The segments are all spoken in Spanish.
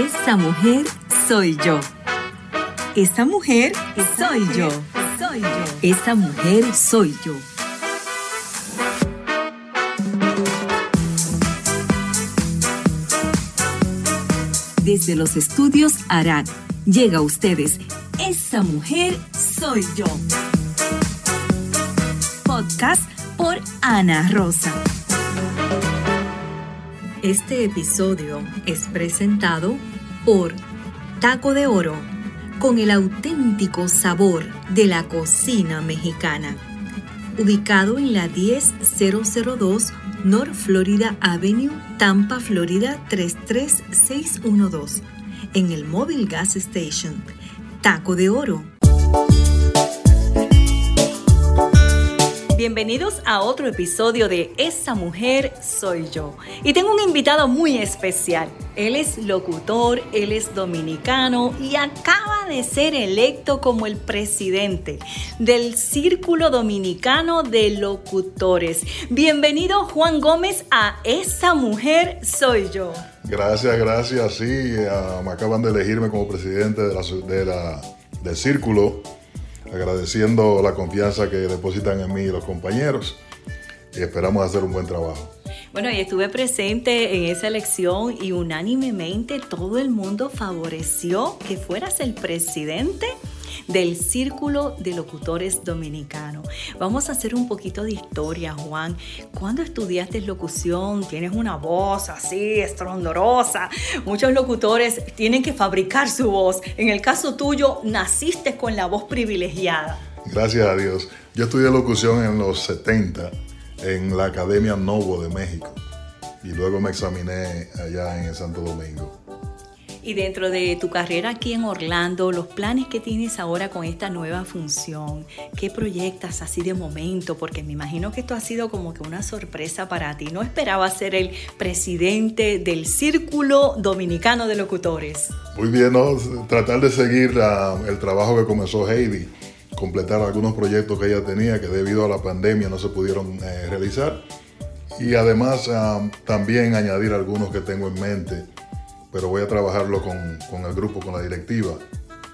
Esa mujer soy yo. Esa mujer soy yo. Soy yo. Esa mujer soy yo. Desde los estudios Arad llega a ustedes Esa mujer soy yo. Podcast por Ana Rosa. Este episodio es presentado por Taco de Oro, con el auténtico sabor de la cocina mexicana. Ubicado en la 10002 North Florida Avenue, Tampa, Florida 33612, en el Mobile Gas Station. Taco de Oro Bienvenidos a otro episodio de Esa mujer soy yo. Y tengo un invitado muy especial. Él es locutor, él es dominicano y acaba de ser electo como el presidente del Círculo Dominicano de Locutores. Bienvenido Juan Gómez a Esa mujer soy yo. Gracias, gracias. Sí, ah, me acaban de elegirme como presidente de la, del Círculo agradeciendo la confianza que depositan en mí los compañeros y esperamos hacer un buen trabajo. Bueno, y estuve presente en esa elección y unánimemente todo el mundo favoreció que fueras el presidente del Círculo de Locutores Dominicanos. Vamos a hacer un poquito de historia, Juan. ¿Cuándo estudiaste locución? Tienes una voz así, estrondorosa. Muchos locutores tienen que fabricar su voz. En el caso tuyo, naciste con la voz privilegiada. Gracias a Dios. Yo estudié locución en los 70 en la Academia Novo de México y luego me examiné allá en Santo Domingo. Y dentro de tu carrera aquí en Orlando, los planes que tienes ahora con esta nueva función, ¿qué proyectas así de momento? Porque me imagino que esto ha sido como que una sorpresa para ti. ¿No esperabas ser el presidente del Círculo Dominicano de Locutores? Muy bien, tratar de seguir el trabajo que comenzó Heidi, completar algunos proyectos que ella tenía que debido a la pandemia no se pudieron eh, realizar. Y además ah, también añadir algunos que tengo en mente pero voy a trabajarlo con, con el grupo, con la directiva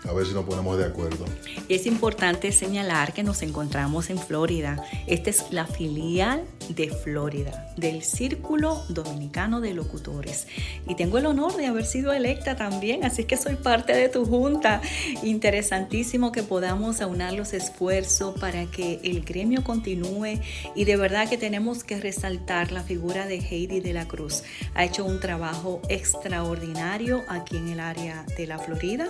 a ver si nos ponemos de acuerdo. Y es importante señalar que nos encontramos en Florida. Esta es la filial de Florida, del Círculo Dominicano de Locutores. Y tengo el honor de haber sido electa también, así que soy parte de tu junta. Interesantísimo que podamos aunar los esfuerzos para que el gremio continúe y de verdad que tenemos que resaltar la figura de Heidi de la Cruz. Ha hecho un trabajo extraordinario aquí en el área de la Florida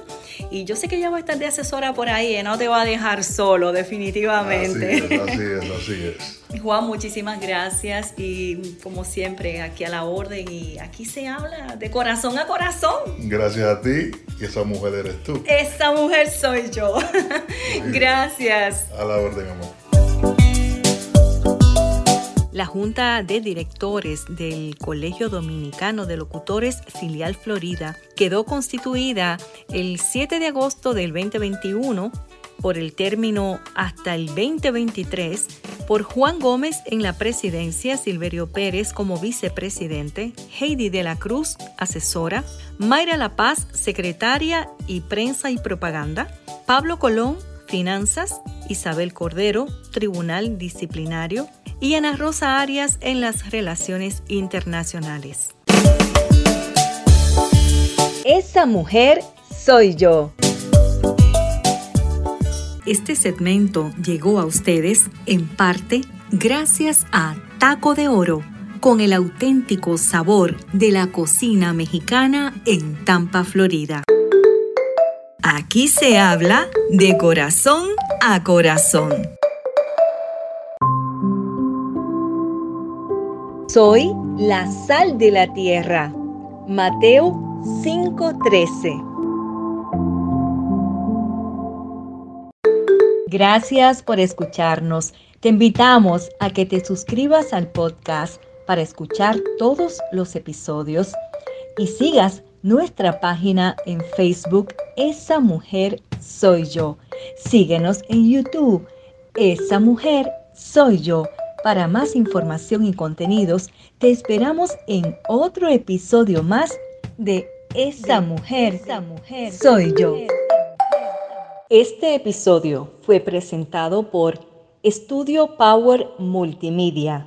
y yo sé que ella va a estar de asesora por ahí, no te va a dejar solo, definitivamente. Así es, así es. Juan, muchísimas gracias y como siempre, aquí a la orden y aquí se habla de corazón a corazón. Gracias a ti y esa mujer eres tú. Esa mujer soy yo. gracias. A la orden, amor. La Junta de Directores del Colegio Dominicano de Locutores Filial Florida quedó constituida el 7 de agosto del 2021 por el término hasta el 2023 por Juan Gómez en la presidencia, Silverio Pérez como vicepresidente, Heidi de la Cruz, asesora, Mayra La Paz, secretaria y prensa y propaganda, Pablo Colón, finanzas, Isabel Cordero, tribunal disciplinario, y Ana Rosa Arias en las relaciones internacionales. Esa mujer soy yo. Este segmento llegó a ustedes en parte gracias a Taco de Oro, con el auténtico sabor de la cocina mexicana en Tampa, Florida. Aquí se habla de corazón a corazón. Soy la sal de la tierra. Mateo 5:13. Gracias por escucharnos. Te invitamos a que te suscribas al podcast para escuchar todos los episodios y sigas nuestra página en Facebook Esa Mujer Soy Yo. Síguenos en YouTube Esa Mujer Soy Yo para más información y contenidos, te esperamos en otro episodio más de esa mujer, esa mujer soy yo. Este episodio fue presentado por Estudio Power Multimedia.